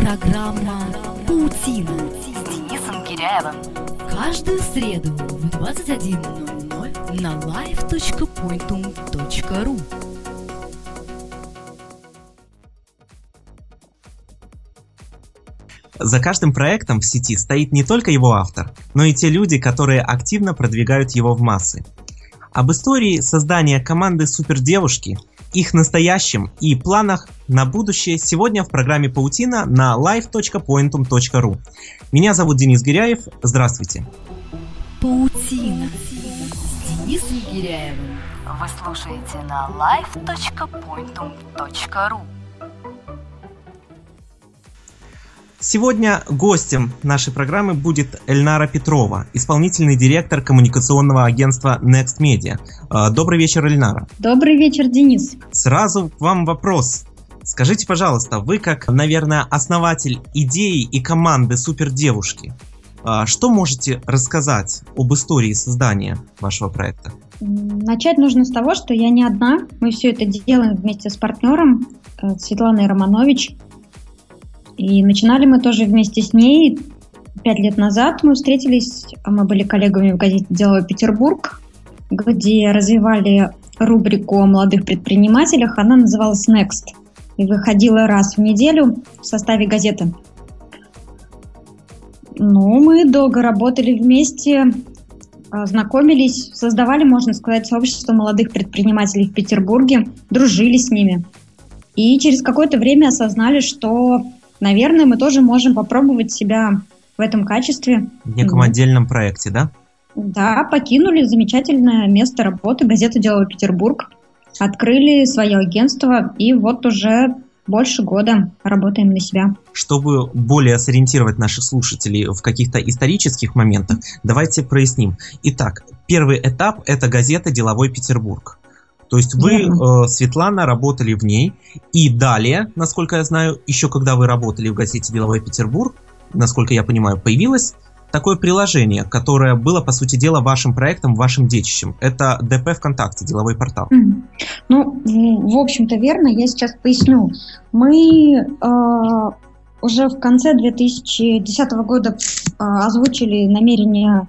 Программа «Паутина» с Денисом Киряевым. Каждую среду в 21.00 на live.pointum.ru За каждым проектом в сети стоит не только его автор, но и те люди, которые активно продвигают его в массы. Об истории создания команды Супердевушки, их настоящем и планах на будущее сегодня в программе «Паутина» на live.pointum.ru. Меня зовут Денис Гиряев. Здравствуйте. «Паутина» с Денисом. Вы слушаете на live.pointum.ru Сегодня гостем нашей программы будет Эльнара Петрова, исполнительный директор коммуникационного агентства Next Media. А, добрый вечер, Эльнара. Добрый вечер, Денис. Сразу к вам вопрос. Скажите, пожалуйста, вы как, наверное, основатель идеи и команды Супердевушки, а, что можете рассказать об истории создания вашего проекта? Начать нужно с того, что я не одна. Мы все это делаем вместе с партнером э, Светланой Романович. И начинали мы тоже вместе с ней. Пять лет назад мы встретились, а мы были коллегами в газете «Дело Петербург», где развивали рубрику о молодых предпринимателях. Она называлась «Next» и выходила раз в неделю в составе газеты. Ну, мы долго работали вместе, а, знакомились, создавали, можно сказать, сообщество молодых предпринимателей в Петербурге, дружили с ними. И через какое-то время осознали, что наверное, мы тоже можем попробовать себя в этом качестве. В неком отдельном проекте, да? Да, покинули замечательное место работы, газета «Дело Петербург», открыли свое агентство, и вот уже больше года работаем на себя. Чтобы более сориентировать наших слушателей в каких-то исторических моментах, давайте проясним. Итак, первый этап – это газета «Деловой Петербург». То есть вы, э, Светлана, работали в ней, и далее, насколько я знаю, еще когда вы работали в газете «Деловой Петербург», насколько я понимаю, появилось такое приложение, которое было, по сути дела, вашим проектом, вашим детищем. Это ДП ВКонтакте, деловой портал. Ну, в общем-то, верно. Я сейчас поясню. Мы э, уже в конце 2010 года э, озвучили намерение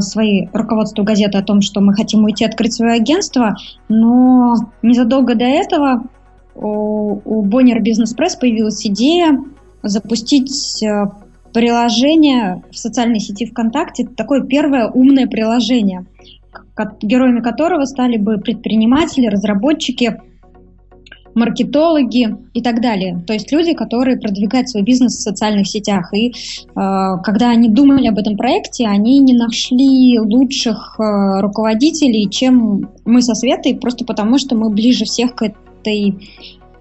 свои руководству газеты о том, что мы хотим уйти открыть свое агентство, но незадолго до этого у, у Bonnier Business Press появилась идея запустить э, приложение в социальной сети ВКонтакте, такое первое умное приложение, героями которого стали бы предприниматели, разработчики, маркетологи и так далее. То есть люди, которые продвигают свой бизнес в социальных сетях. И э, когда они думали об этом проекте, они не нашли лучших э, руководителей, чем мы со Светой, просто потому что мы ближе всех к этой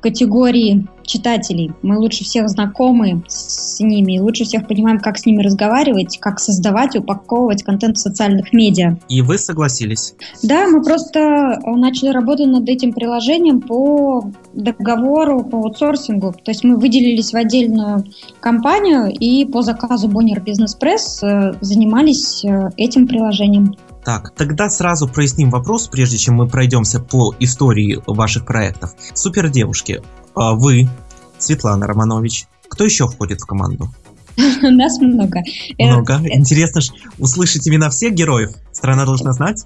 категории читателей. Мы лучше всех знакомы с ними, лучше всех понимаем, как с ними разговаривать, как создавать, упаковывать контент в социальных медиа. И вы согласились? Да, мы просто э, начали работать над этим приложением по договору по аутсорсингу. То есть мы выделились в отдельную компанию и по заказу Bonnier Business Press э, занимались э, этим приложением. Так, тогда сразу проясним вопрос, прежде чем мы пройдемся по истории ваших проектов. Супер девушки, а вы, Светлана Романович, кто еще входит в команду? Нас много. Много. Это... Интересно услышать имена всех героев. Страна должна знать.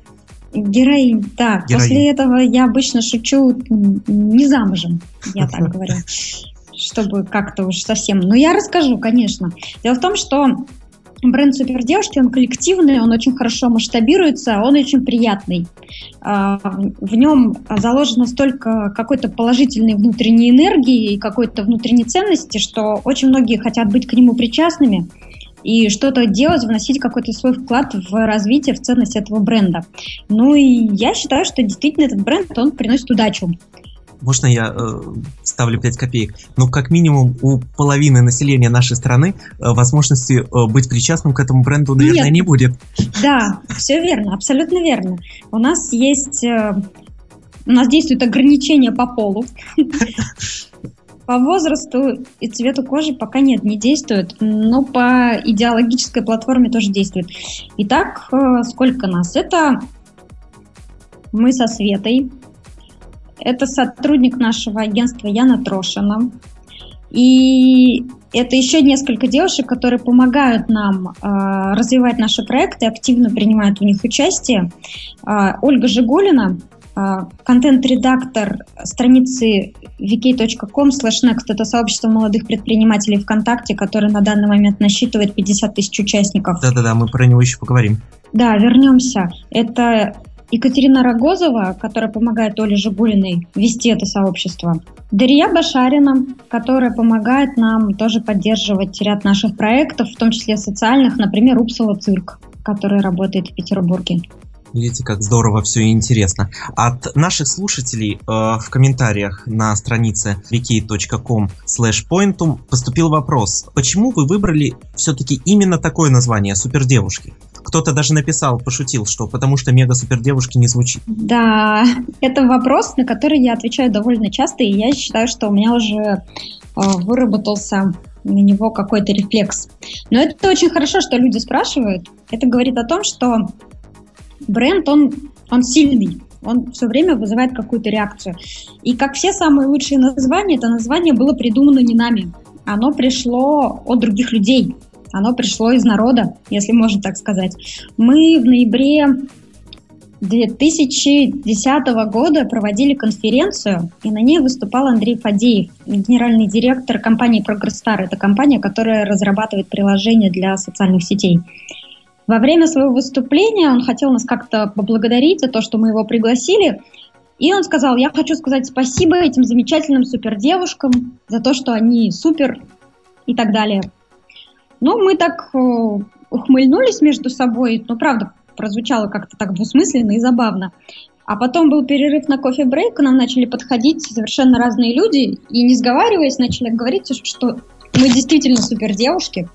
Героинь, да. Героинь. После этого я обычно шучу не замужем, я так говорю, чтобы как-то уж совсем. Но я расскажу, конечно. Дело в том, что бренд Супер он коллективный, он очень хорошо масштабируется, он очень приятный. А, в нем заложено столько какой-то положительной внутренней энергии и какой-то внутренней ценности, что очень многие хотят быть к нему причастными и что-то делать, вносить какой-то свой вклад в развитие, в ценность этого бренда. Ну и я считаю, что действительно этот бренд, он приносит удачу. Можно я э, ставлю 5 копеек? Ну, как минимум, у половины населения нашей страны э, возможности э, быть причастным к этому бренду, наверное, Нет. не будет. Да, все верно, абсолютно верно. У нас есть... Э, у нас действует ограничение по полу. По возрасту и цвету кожи пока нет, не действует, но по идеологической платформе тоже действует. Итак, э, сколько нас? Это мы со Светой, это сотрудник нашего агентства Яна Трошина. И это еще несколько девушек, которые помогают нам э, развивать наши проекты, активно принимают в них участие. Э, Ольга Жигулина, э, контент-редактор страницы vk.com slash next, это сообщество молодых предпринимателей ВКонтакте, которое на данный момент насчитывает 50 тысяч участников. Да-да-да, мы про него еще поговорим. Да, вернемся. Это Екатерина Рогозова, которая помогает Оле Жигулиной вести это сообщество. Дарья Башарина, которая помогает нам тоже поддерживать ряд наших проектов, в том числе социальных, например, Упсала цирк, который работает в Петербурге. Видите, как здорово все и интересно. От наших слушателей э, в комментариях на странице wiki.com pointum поступил вопрос. Почему вы выбрали все-таки именно такое название «Супердевушки»? Кто-то даже написал, пошутил, что потому что мега-супердевушки не звучит. Да, это вопрос, на который я отвечаю довольно часто, и я считаю, что у меня уже э, выработался на него какой-то рефлекс. Но это очень хорошо, что люди спрашивают. Это говорит о том, что бренд, он, он сильный, он все время вызывает какую-то реакцию. И как все самые лучшие названия, это название было придумано не нами. Оно пришло от других людей. Оно пришло из народа, если можно так сказать. Мы в ноябре 2010 года проводили конференцию, и на ней выступал Андрей Фадеев, генеральный директор компании ProgressStar. Это компания, которая разрабатывает приложения для социальных сетей. Во время своего выступления он хотел нас как-то поблагодарить за то, что мы его пригласили. И он сказал, я хочу сказать спасибо этим замечательным супердевушкам за то, что они супер и так далее. Ну, мы так э, ухмыльнулись между собой, но правда прозвучало как-то так двусмысленно и забавно. А потом был перерыв на кофе-брейк, к нам начали подходить совершенно разные люди, и не сговариваясь, начали говорить, что мы действительно супер девушки,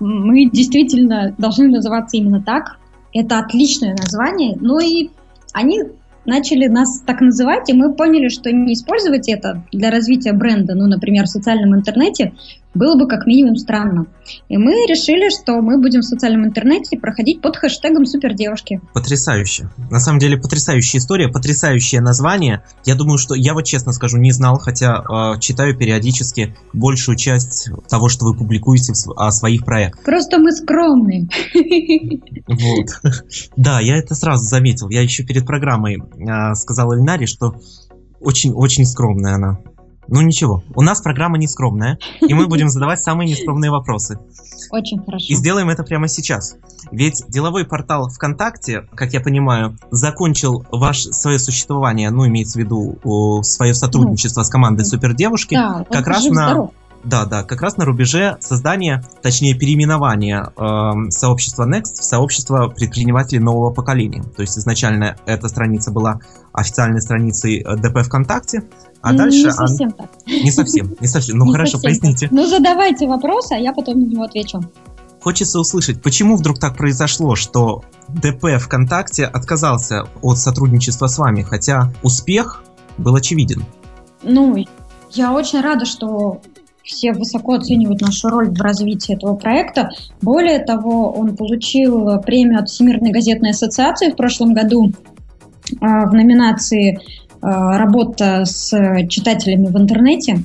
мы действительно должны называться именно так. Это отличное название. Ну и они начали нас так называть, и мы поняли, что не использовать это для развития бренда, ну, например, в социальном интернете, было бы как минимум странно. И мы решили, что мы будем в социальном интернете проходить под хэштегом супердевушки. Потрясающе. На самом деле потрясающая история, потрясающее название. Я думаю, что я вот честно скажу, не знал, хотя э, читаю периодически большую часть того, что вы публикуете о своих проектах. Просто мы скромные. Вот. Да, я это сразу заметил. Я еще перед программой э, сказал Эльнаре, что очень-очень скромная она. Ну ничего, у нас программа не скромная, и мы будем задавать самые нескромные вопросы. Очень хорошо. И сделаем это прямо сейчас. Ведь деловой портал ВКонтакте, как я понимаю, закончил ваше свое существование, ну, имеется в виду свое сотрудничество ну, с командой Супердевушки, да, как раз на... Здоров. Да, да, как раз на рубеже создания, точнее переименования э, сообщества Next в сообщество предпринимателей нового поколения. То есть изначально эта страница была официальной страницей э, ДП ВКонтакте, а не дальше... Не совсем так. Не совсем, не совсем. Ну не хорошо, совсем поясните. Так. Ну задавайте вопросы, а я потом на него отвечу. Хочется услышать, почему вдруг так произошло, что ДП ВКонтакте отказался от сотрудничества с вами, хотя успех был очевиден. Ну, я очень рада, что все высоко оценивают нашу роль в развитии этого проекта. Более того, он получил премию от Всемирной газетной ассоциации в прошлом году а, в номинации а, «Работа с читателями в интернете».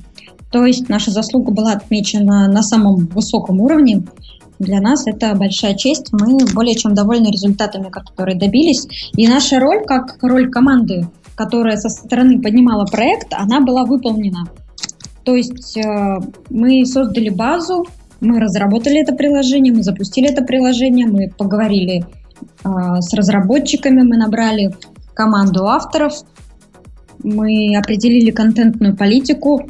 То есть наша заслуга была отмечена на самом высоком уровне. Для нас это большая честь. Мы более чем довольны результатами, которые добились. И наша роль, как роль команды, которая со стороны поднимала проект, она была выполнена. То есть э, мы создали базу, мы разработали это приложение, мы запустили это приложение, мы поговорили э, с разработчиками, мы набрали команду авторов, мы определили контентную политику.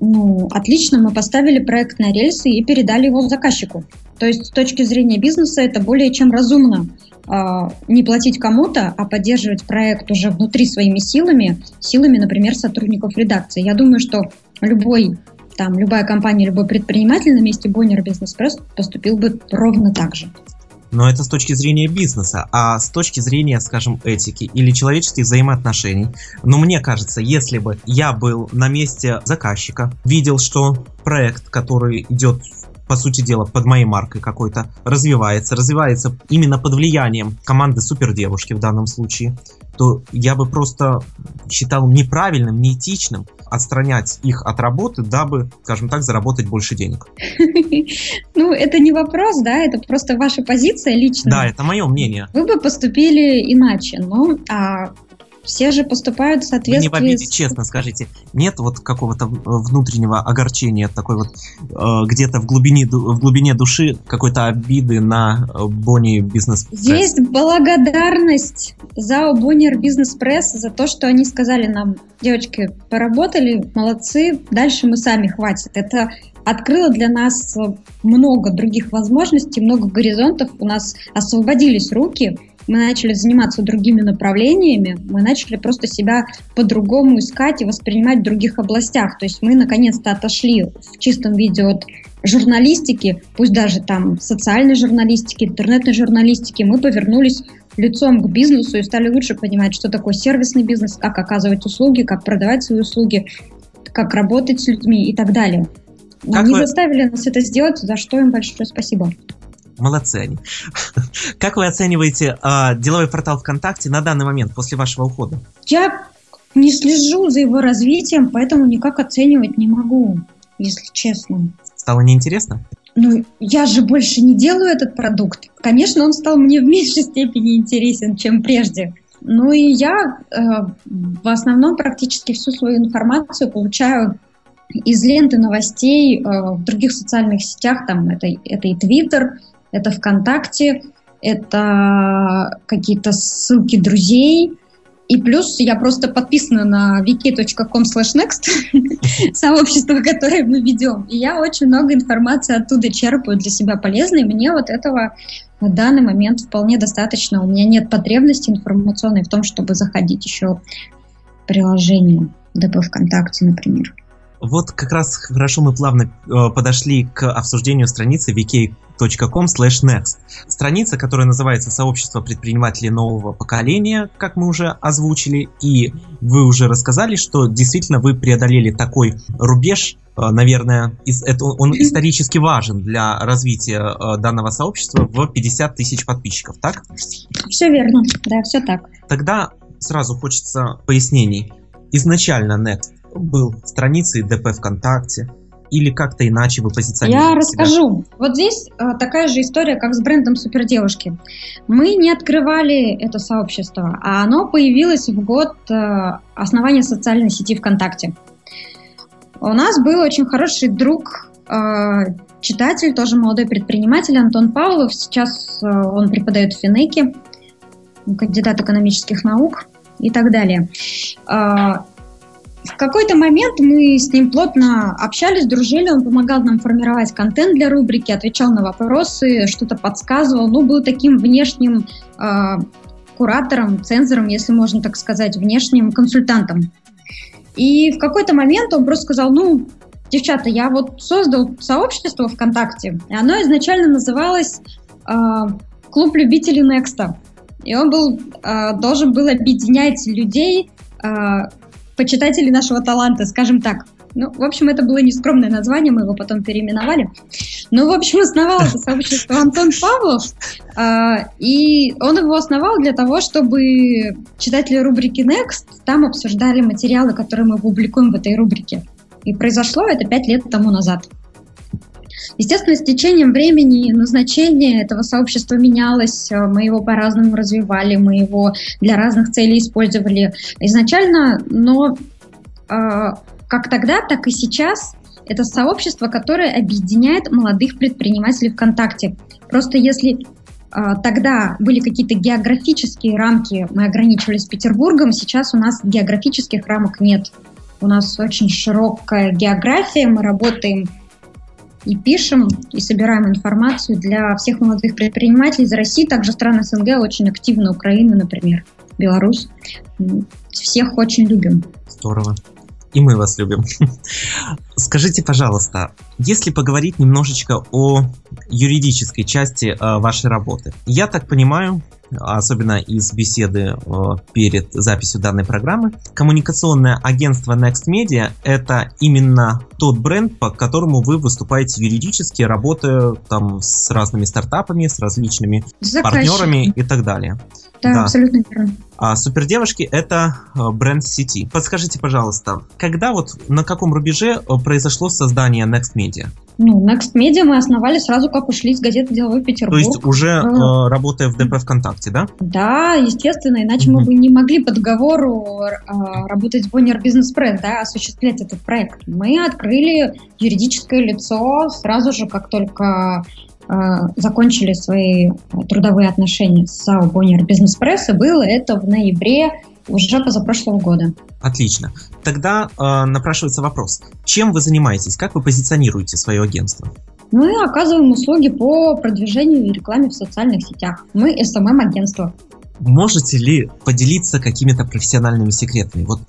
Ну, отлично, мы поставили проект на рельсы и передали его заказчику. То есть с точки зрения бизнеса это более чем разумно. А, не платить кому-то, а поддерживать проект уже внутри своими силами, силами, например, сотрудников редакции. Я думаю, что любой там, любая компания, любой предприниматель на месте Bonner Business Press поступил бы ровно так же. Но это с точки зрения бизнеса, а с точки зрения, скажем, этики или человеческих взаимоотношений. Но мне кажется, если бы я был на месте заказчика, видел, что проект, который идет по сути дела, под моей маркой какой-то, развивается, развивается именно под влиянием команды супердевушки в данном случае. то я бы просто считал неправильным, неэтичным отстранять их от работы, дабы, скажем так, заработать больше денег. Ну, это не вопрос, да, это просто ваша позиция личная. Да, это мое мнение. Вы бы поступили иначе, но а все же поступают в соответствии... Вы не в обиде, с... честно скажите, нет вот какого-то внутреннего огорчения, такой вот э, где-то в глубине, в глубине души какой-то обиды на э, Бонни Бизнес Пресс? Есть благодарность за Боннер Бизнес Пресс, за то, что они сказали нам, девочки, поработали, молодцы, дальше мы сами хватит. Это открыло для нас много других возможностей, много горизонтов, у нас освободились руки, мы начали заниматься другими направлениями, мы начали просто себя по-другому искать и воспринимать в других областях. То есть мы наконец-то отошли в чистом виде от журналистики, пусть даже там социальной журналистики, интернетной журналистики, мы повернулись лицом к бизнесу и стали лучше понимать, что такое сервисный бизнес, как оказывать услуги, как продавать свои услуги, как работать с людьми и так далее. Как Они вы... заставили нас это сделать, за что им большое спасибо. Молодцы они. Как вы оцениваете э, деловой портал ВКонтакте на данный момент, после вашего ухода? Я не слежу за его развитием, поэтому никак оценивать не могу, если честно. Стало неинтересно? Ну, я же больше не делаю этот продукт. Конечно, он стал мне в меньшей степени интересен, чем прежде. Ну и я э, в основном практически всю свою информацию получаю из ленты новостей э, в других социальных сетях. Там это, это и Твиттер, это ВКонтакте, это какие-то ссылки друзей. И плюс я просто подписана на wiki.com next, сообщество, которое мы ведем. И я очень много информации оттуда черпаю для себя полезной. Мне вот этого на данный момент вполне достаточно. У меня нет потребности информационной в том, чтобы заходить еще в приложение ДП ВКонтакте, например. Вот как раз хорошо мы плавно э, подошли к обсуждению страницы vk.com next. Страница, которая называется «Сообщество предпринимателей нового поколения», как мы уже озвучили, и вы уже рассказали, что действительно вы преодолели такой рубеж, э, наверное, это, он исторически важен для развития э, данного сообщества в 50 тысяч подписчиков, так? Все верно, да, все так. Тогда сразу хочется пояснений. Изначально Next был страницей ДП ВКонтакте, или как-то иначе вы позиционируете Я расскажу. Вот здесь э, такая же история, как с брендом Супердевушки. Мы не открывали это сообщество, а оно появилось в год э, основания социальной сети ВКонтакте. У нас был очень хороший друг, э, читатель, тоже молодой предприниматель Антон Павлов. Сейчас э, он преподает в Финеке, кандидат экономических наук и так далее. В какой-то момент мы с ним плотно общались, дружили, он помогал нам формировать контент для рубрики, отвечал на вопросы, что-то подсказывал, ну, был таким внешним э, куратором, цензором, если можно так сказать, внешним консультантом. И в какой-то момент он просто сказал, ну, девчата, я вот создал сообщество ВКонтакте, и оно изначально называлось э, «Клуб любителей Некста». И он был, э, должен был объединять людей, э, почитателей нашего таланта, скажем так. Ну, в общем, это было нескромное название, мы его потом переименовали. Ну, в общем, основал это сообщество Антон Павлов, э, и он его основал для того, чтобы читатели рубрики Next там обсуждали материалы, которые мы публикуем в этой рубрике. И произошло это пять лет тому назад. Естественно, с течением времени назначение этого сообщества менялось, э, мы его по-разному развивали, мы его для разных целей использовали изначально, но э, как тогда, так и сейчас это сообщество, которое объединяет молодых предпринимателей ВКонтакте. Просто если э, тогда были какие-то географические рамки, мы ограничивались Петербургом, сейчас у нас географических рамок нет. У нас очень широкая география, мы работаем и пишем, и собираем информацию для всех молодых предпринимателей из России, также стран СНГ очень активно, Украина, например, Беларусь. Всех очень любим. Здорово. И мы вас любим. Скажите, пожалуйста, если поговорить немножечко о юридической части э, вашей работы. Я так понимаю, особенно из беседы э, перед записью данной программы. Коммуникационное агентство Next Media – это именно тот бренд, по которому вы выступаете юридически, работая там с разными стартапами, с различными партнерами и так далее. Да, да. абсолютно верно. А супердевушки это э, бренд сети. Подскажите, пожалуйста, когда вот на каком рубеже э, произошло создание Next Media? Ну, Next Media мы основали сразу, как ушли из газеты «Деловой Петербург». То есть уже а, работая в ДП ВКонтакте, да? Да, естественно, иначе угу. мы бы не могли по договору а, работать в Bonnier Business Press, да, осуществлять этот проект. Мы открыли юридическое лицо сразу же, как только а, закончили свои трудовые отношения с САО Bonnier Business Press, и было это в ноябре уже позапрошлого года. Отлично. Тогда э, напрашивается вопрос. Чем вы занимаетесь? Как вы позиционируете свое агентство? Мы оказываем услуги по продвижению и рекламе в социальных сетях. Мы SMM-агентство. Можете ли поделиться какими-то профессиональными секретами? Вот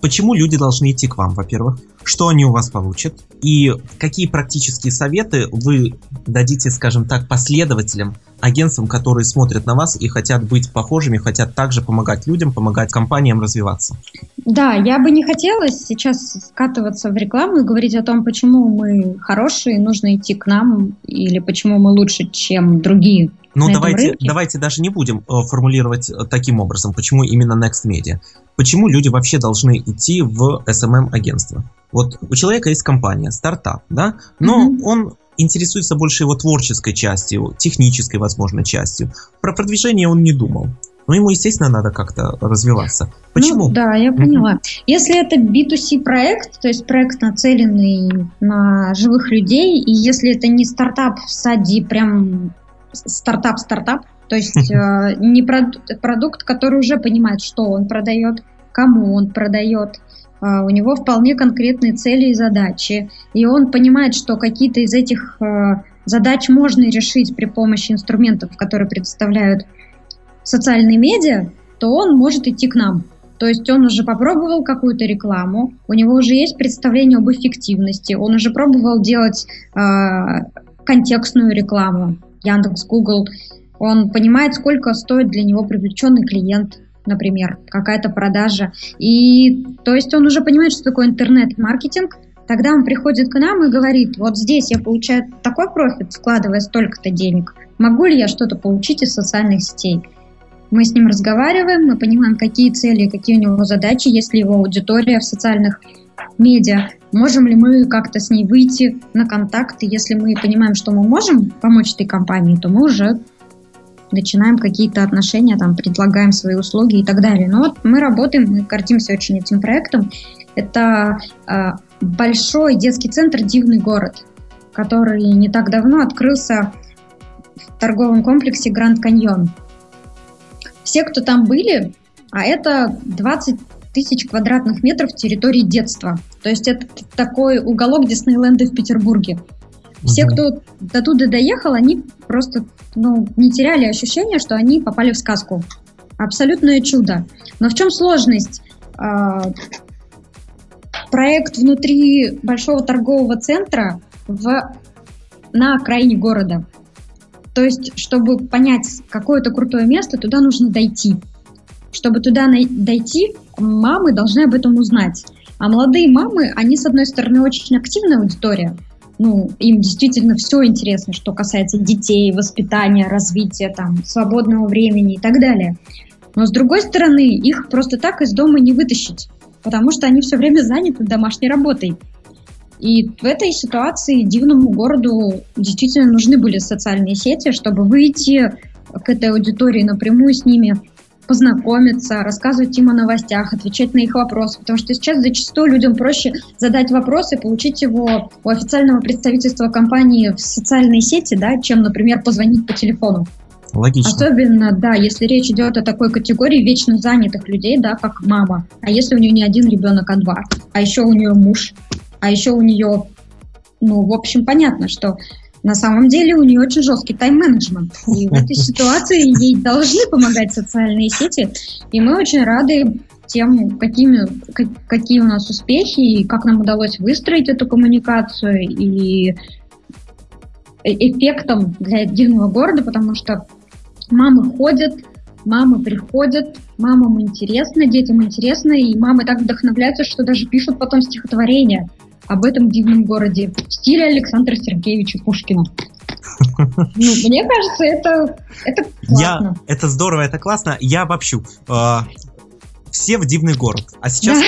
почему люди должны идти к вам, во-первых? Что они у вас получат? И какие практические советы вы дадите, скажем так, последователям агентствам, которые смотрят на вас и хотят быть похожими, хотят также помогать людям, помогать компаниям развиваться. Да, я бы не хотела сейчас скатываться в рекламу и говорить о том, почему мы хорошие, нужно идти к нам, или почему мы лучше, чем другие. Ну, давайте, давайте даже не будем э, формулировать э, таким образом, почему именно Next Media. Почему люди вообще должны идти в SMM-агентство? Вот у человека есть компания, стартап, да, но mm-hmm. он интересуется больше его творческой частью, технической, возможно, частью. Про продвижение он не думал. Но ему, естественно, надо как-то развиваться. Почему? Ну, да, я поняла. Mm-hmm. Если это B2C проект, то есть проект нацеленный на живых людей, и если это не стартап в стадии прям стартап-стартап, то есть э, не продукт, продукт, который уже понимает, что он продает, кому он продает, у него вполне конкретные цели и задачи, и он понимает, что какие-то из этих а, задач можно решить при помощи инструментов, которые предоставляют социальные медиа, то он может идти к нам. То есть он уже попробовал какую-то рекламу, у него уже есть представление об эффективности, он уже пробовал делать э, контекстную рекламу, Яндекс, Google, он понимает, сколько стоит для него привлеченный клиент, например, какая-то продажа. И то есть он уже понимает, что такое интернет-маркетинг, тогда он приходит к нам и говорит, вот здесь я получаю такой профит, вкладывая столько-то денег, могу ли я что-то получить из социальных сетей? Мы с ним разговариваем, мы понимаем, какие цели, какие у него задачи, есть ли его аудитория в социальных медиа, можем ли мы как-то с ней выйти на контакт, и если мы понимаем, что мы можем помочь этой компании, то мы уже начинаем какие-то отношения, там, предлагаем свои услуги и так далее. Но вот мы работаем, мы гордимся очень этим проектом. Это э, большой детский центр «Дивный город», который не так давно открылся в торговом комплексе «Гранд Каньон». Все, кто там были, а это 20 тысяч квадратных метров территории детства. То есть это такой уголок Диснейленда в Петербурге. Все, кто до туда доехал, они просто ну, не теряли ощущение, что они попали в сказку. Абсолютное чудо. Но в чем сложность? А, проект внутри большого торгового центра в, на окраине города. То есть, чтобы понять какое-то крутое место, туда нужно дойти. Чтобы туда дойти, мамы должны об этом узнать. А молодые мамы, они, с одной стороны, очень активная аудитория, ну, им действительно все интересно, что касается детей, воспитания, развития, там, свободного времени и так далее. Но с другой стороны, их просто так из дома не вытащить, потому что они все время заняты домашней работой. И в этой ситуации дивному городу действительно нужны были социальные сети, чтобы выйти к этой аудитории напрямую с ними, познакомиться, рассказывать им о новостях, отвечать на их вопросы, потому что сейчас зачастую людям проще задать вопрос и получить его у официального представительства компании в социальной сети, да, чем, например, позвонить по телефону. Логично. Особенно, да, если речь идет о такой категории вечно занятых людей, да, как мама. А если у нее не один ребенок, а два. А еще у нее муж. А еще у нее, ну, в общем, понятно, что на самом деле у нее очень жесткий тайм-менеджмент. И в этой ситуации ей должны помогать социальные сети. И мы очень рады тем, какими, какие у нас успехи, и как нам удалось выстроить эту коммуникацию, и э, эффектом для дивного города, потому что мамы ходят, мамы приходят, мамам интересно, детям интересно, и мамы так вдохновляются, что даже пишут потом стихотворения об этом дивном городе в стиле Александра Сергеевича Пушкина. Ну, мне кажется, это, это классно. Я, это здорово, это классно. Я обобщу. А, все в дивный город. А сейчас...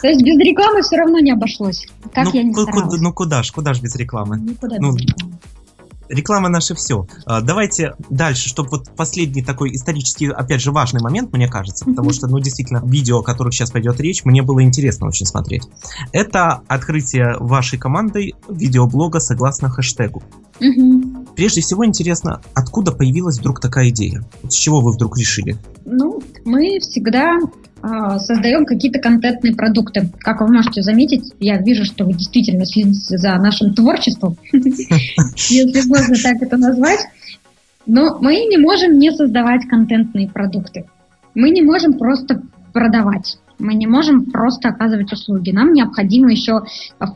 То есть без рекламы все равно не обошлось. Как ну, я не Ну куда ж, куда ж без рекламы? Никуда ну, без рекламы. Реклама наше все. А, давайте дальше, чтобы вот последний такой исторический, опять же, важный момент, мне кажется, потому что, ну, действительно, видео, о которых сейчас пойдет речь, мне было интересно очень смотреть. Это открытие вашей командой видеоблога согласно хэштегу. Угу. Прежде всего интересно, откуда появилась вдруг такая идея? С чего вы вдруг решили? Ну, мы всегда э, создаем какие-то контентные продукты. Как вы можете заметить, я вижу, что вы действительно следите за нашим творчеством, если можно так это назвать. Но мы не можем не создавать контентные продукты. Мы не можем просто продавать. Мы не можем просто оказывать услуги. Нам необходимо еще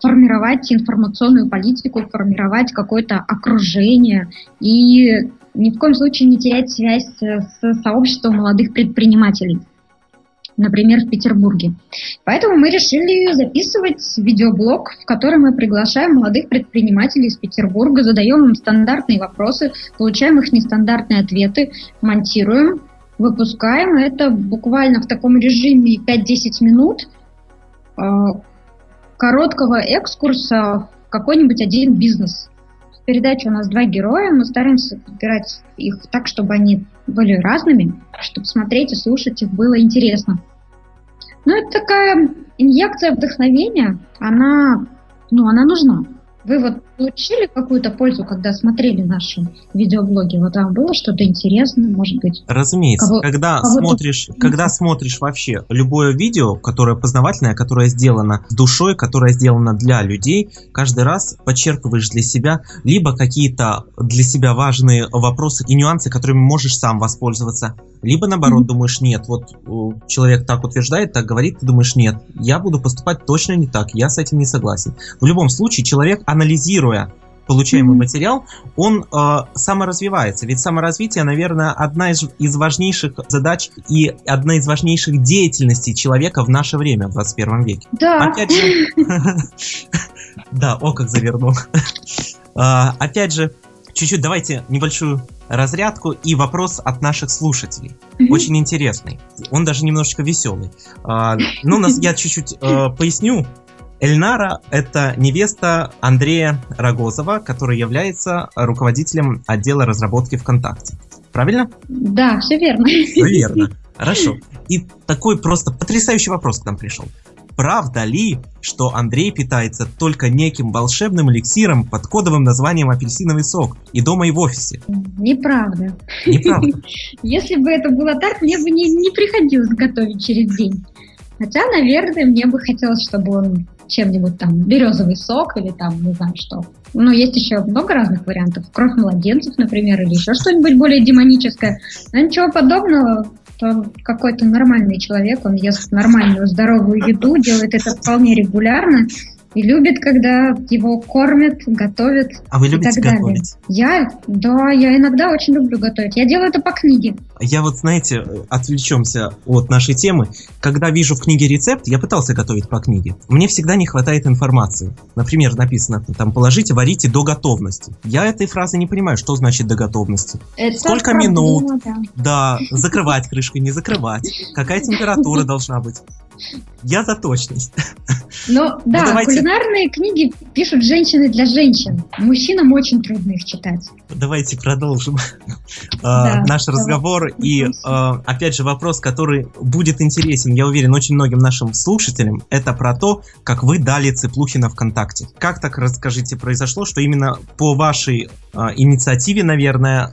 формировать информационную политику, формировать какое-то окружение и ни в коем случае не терять связь с сообществом молодых предпринимателей например, в Петербурге. Поэтому мы решили записывать видеоблог, в котором мы приглашаем молодых предпринимателей из Петербурга, задаем им стандартные вопросы, получаем их нестандартные ответы, монтируем, выпускаем. Это буквально в таком режиме 5-10 минут э, короткого экскурса в какой-нибудь один бизнес. В передаче у нас два героя, мы стараемся подбирать их так, чтобы они были разными, чтобы смотреть и слушать их было интересно. Ну, это такая инъекция вдохновения, она, ну, она нужна. Вы вот получили какую-то пользу, когда смотрели наши видеоблоги? Вот вам было что-то интересное, может быть? Разумеется. Кого, когда кого смотришь, когда смотришь вообще любое видео, которое познавательное, которое сделано с душой, которое сделано для людей, каждый раз подчеркиваешь для себя либо какие-то для себя важные вопросы и нюансы, которыми можешь сам воспользоваться, либо наоборот mm-hmm. думаешь, нет, вот человек так утверждает, так говорит, ты думаешь, нет, я буду поступать точно не так, я с этим не согласен. В любом случае, человек, анализируя получаемый mm-hmm. материал, он э, саморазвивается. Ведь саморазвитие, наверное, одна из, из важнейших задач и одна из важнейших деятельностей человека в наше время, в 21 веке. Да. Опять же, да, о, как завернул. А, опять же, чуть-чуть давайте небольшую разрядку и вопрос от наших слушателей. Mm-hmm. Очень интересный. Он даже немножечко веселый. А, ну, нас, я чуть-чуть а, поясню. Эльнара – это невеста Андрея Рогозова, который является руководителем отдела разработки ВКонтакте. Правильно? Да, все верно. Все верно. Хорошо. И такой просто потрясающий вопрос к нам пришел. Правда ли, что Андрей питается только неким волшебным эликсиром под кодовым названием апельсиновый сок и дома, и в офисе? Неправда. Неправда. Если бы это было так, мне бы не, не приходилось готовить через день. Хотя, наверное, мне бы хотелось, чтобы он чем-нибудь там березовый сок или там не знаю что. Но есть еще много разных вариантов. Кровь младенцев, например, или еще что-нибудь более демоническое. Но ничего подобного что какой-то нормальный человек, он ест нормальную здоровую еду, делает это вполне регулярно, и любит, когда его кормят, готовят. А вы любите готовить? Я, да, я иногда очень люблю готовить. Я делаю это по книге. Я вот, знаете, отвлечемся от нашей темы. Когда вижу в книге рецепт, я пытался готовить по книге. Мне всегда не хватает информации. Например, написано там положите, варите до готовности. Я этой фразы не понимаю, что значит до готовности. Это Сколько проблема, минут? Да. да, закрывать крышкой, не закрывать. Какая температура должна быть? Я за точность. Ну, ну да, давайте... кулинарные книги пишут женщины для женщин. Мужчинам очень трудно их читать. Давайте продолжим а, да, наш давай. разговор. И а, опять же вопрос, который будет интересен, я уверен, очень многим нашим слушателям, это про то, как вы дали Цыплухина ВКонтакте. Как так, расскажите, произошло, что именно по вашей инициативе, наверное,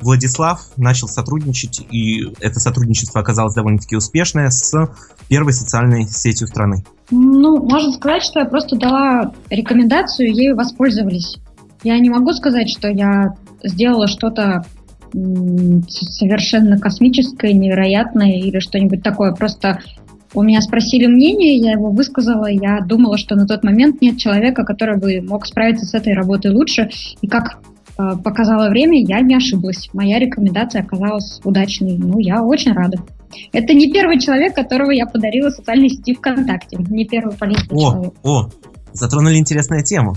Владислав начал сотрудничать, и это сотрудничество оказалось довольно-таки успешное с первой социальной сетью страны? Ну, можно сказать, что я просто дала рекомендацию, ею воспользовались. Я не могу сказать, что я сделала что-то совершенно космическое, невероятное или что-нибудь такое. Просто у меня спросили мнение, я его высказала, я думала, что на тот момент нет человека, который бы мог справиться с этой работой лучше. И как показало время, я не ошиблась. Моя рекомендация оказалась удачной. Ну, я очень рада. Это не первый человек, которого я подарила социальной сети ВКонтакте. Не первый полезный о, человек. О, затронули интересную тему.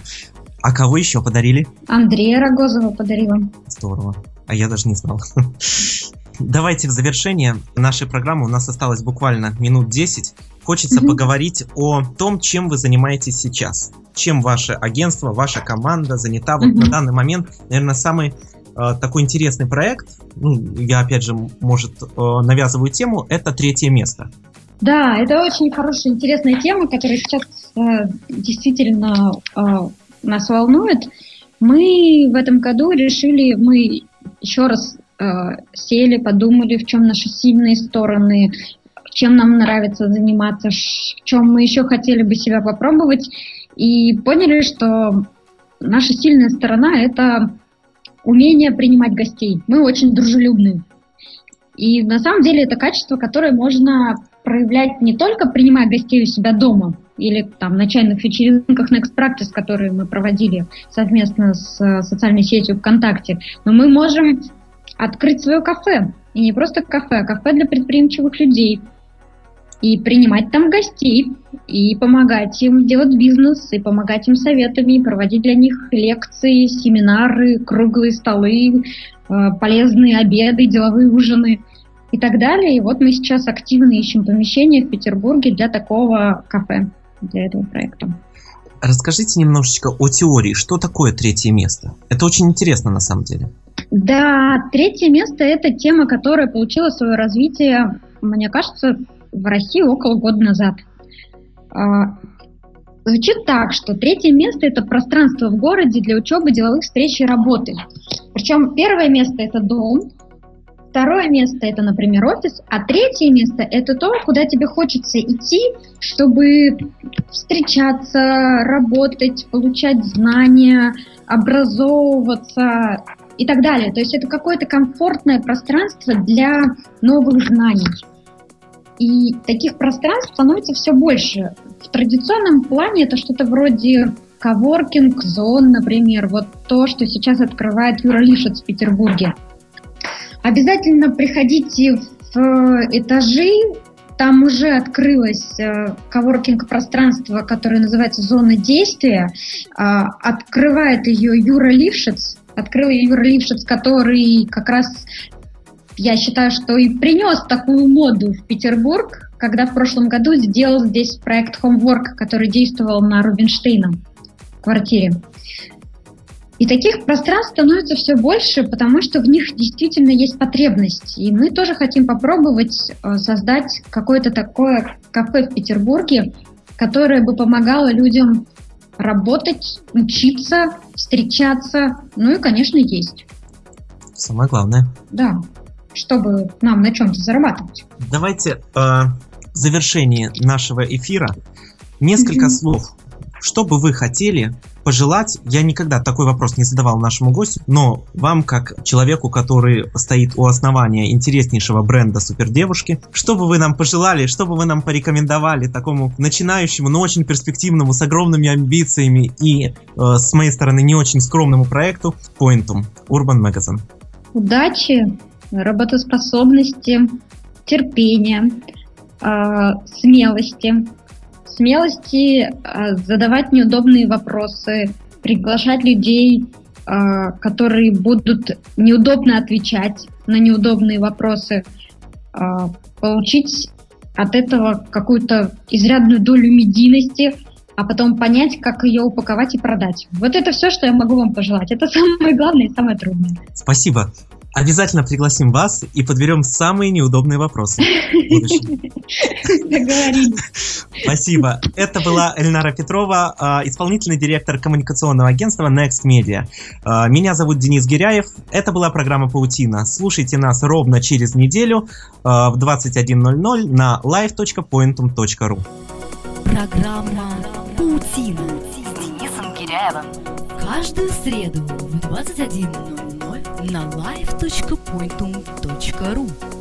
А кого еще подарили? Андрея Рогозова подарила. Здорово. А я даже не знал. Давайте в завершение нашей программы, у нас осталось буквально минут 10. Хочется mm-hmm. поговорить о том, чем вы занимаетесь сейчас. Чем ваше агентство, ваша команда занята вот на данный момент. Наверное, самый э, такой интересный проект, ну, я опять же, может, э, навязываю тему, это третье место. Да, это очень хорошая, интересная тема, которая сейчас э, действительно э, нас волнует. Мы в этом году решили, мы еще раз Э, сели, подумали, в чем наши сильные стороны, чем нам нравится заниматься, в чем мы еще хотели бы себя попробовать, и поняли, что наша сильная сторона – это умение принимать гостей. Мы очень дружелюбны. И на самом деле это качество, которое можно проявлять не только принимая гостей у себя дома или там на чайных вечеринках Next Practice, которые мы проводили совместно с э, социальной сетью ВКонтакте, но мы можем открыть свое кафе. И не просто кафе, а кафе для предприимчивых людей. И принимать там гостей, и помогать им делать бизнес, и помогать им советами, и проводить для них лекции, семинары, круглые столы, э, полезные обеды, деловые ужины и так далее. И вот мы сейчас активно ищем помещение в Петербурге для такого кафе, для этого проекта. Расскажите немножечко о теории, что такое третье место. Это очень интересно на самом деле. Да, третье место – это тема, которая получила свое развитие, мне кажется, в России около года назад. А, звучит так, что третье место – это пространство в городе для учебы, деловых встреч и работы. Причем первое место – это дом, второе место – это, например, офис, а третье место – это то, куда тебе хочется идти, чтобы встречаться, работать, получать знания, образовываться и так далее. То есть это какое-то комфортное пространство для новых знаний. И таких пространств становится все больше. В традиционном плане это что-то вроде коворкинг зон, например, вот то, что сейчас открывает Юра Лишец в Петербурге. Обязательно приходите в этажи, там уже открылось э, коворкинг пространство, которое называется «Зона действия». Э, открывает ее Юра Лившиц, открыл Юра Лившиц, который как раз, я считаю, что и принес такую моду в Петербург, когда в прошлом году сделал здесь проект Homework, который действовал на Рубинштейна в квартире. И таких пространств становится все больше, потому что в них действительно есть потребность. И мы тоже хотим попробовать э, создать какое-то такое кафе в Петербурге, которое бы помогало людям работать, учиться, встречаться, ну и, конечно, есть. Самое главное. Да, чтобы нам на чем-то зарабатывать. Давайте э, в завершении нашего эфира несколько mm-hmm. слов. Что бы вы хотели пожелать, я никогда такой вопрос не задавал нашему гостю, но вам, как человеку, который стоит у основания интереснейшего бренда супердевушки, что бы вы нам пожелали, что бы вы нам порекомендовали такому начинающему, но очень перспективному, с огромными амбициями и, э, с моей стороны, не очень скромному проекту Pointum Urban Magazine? Удачи, работоспособности, терпения, э, смелости, смелости э, задавать неудобные вопросы, приглашать людей, э, которые будут неудобно отвечать на неудобные вопросы, получить от этого какую-то изрядную долю медийности, а потом понять, как ее упаковать и продать. Вот это все, что я могу вам пожелать. Это самое главное и самое трудное. Спасибо. Обязательно пригласим вас и подберем самые неудобные вопросы. Спасибо. Это была Эльнара Петрова, а, исполнительный директор коммуникационного агентства Next Media. А, меня зовут Денис Гиряев. Это была программа «Паутина». Слушайте нас ровно через неделю а, в 21.00 на live.pointum.ru Программа «Паутина» с Денисом Гиряевым. Каждую среду в 21.00 на live.pointum.ru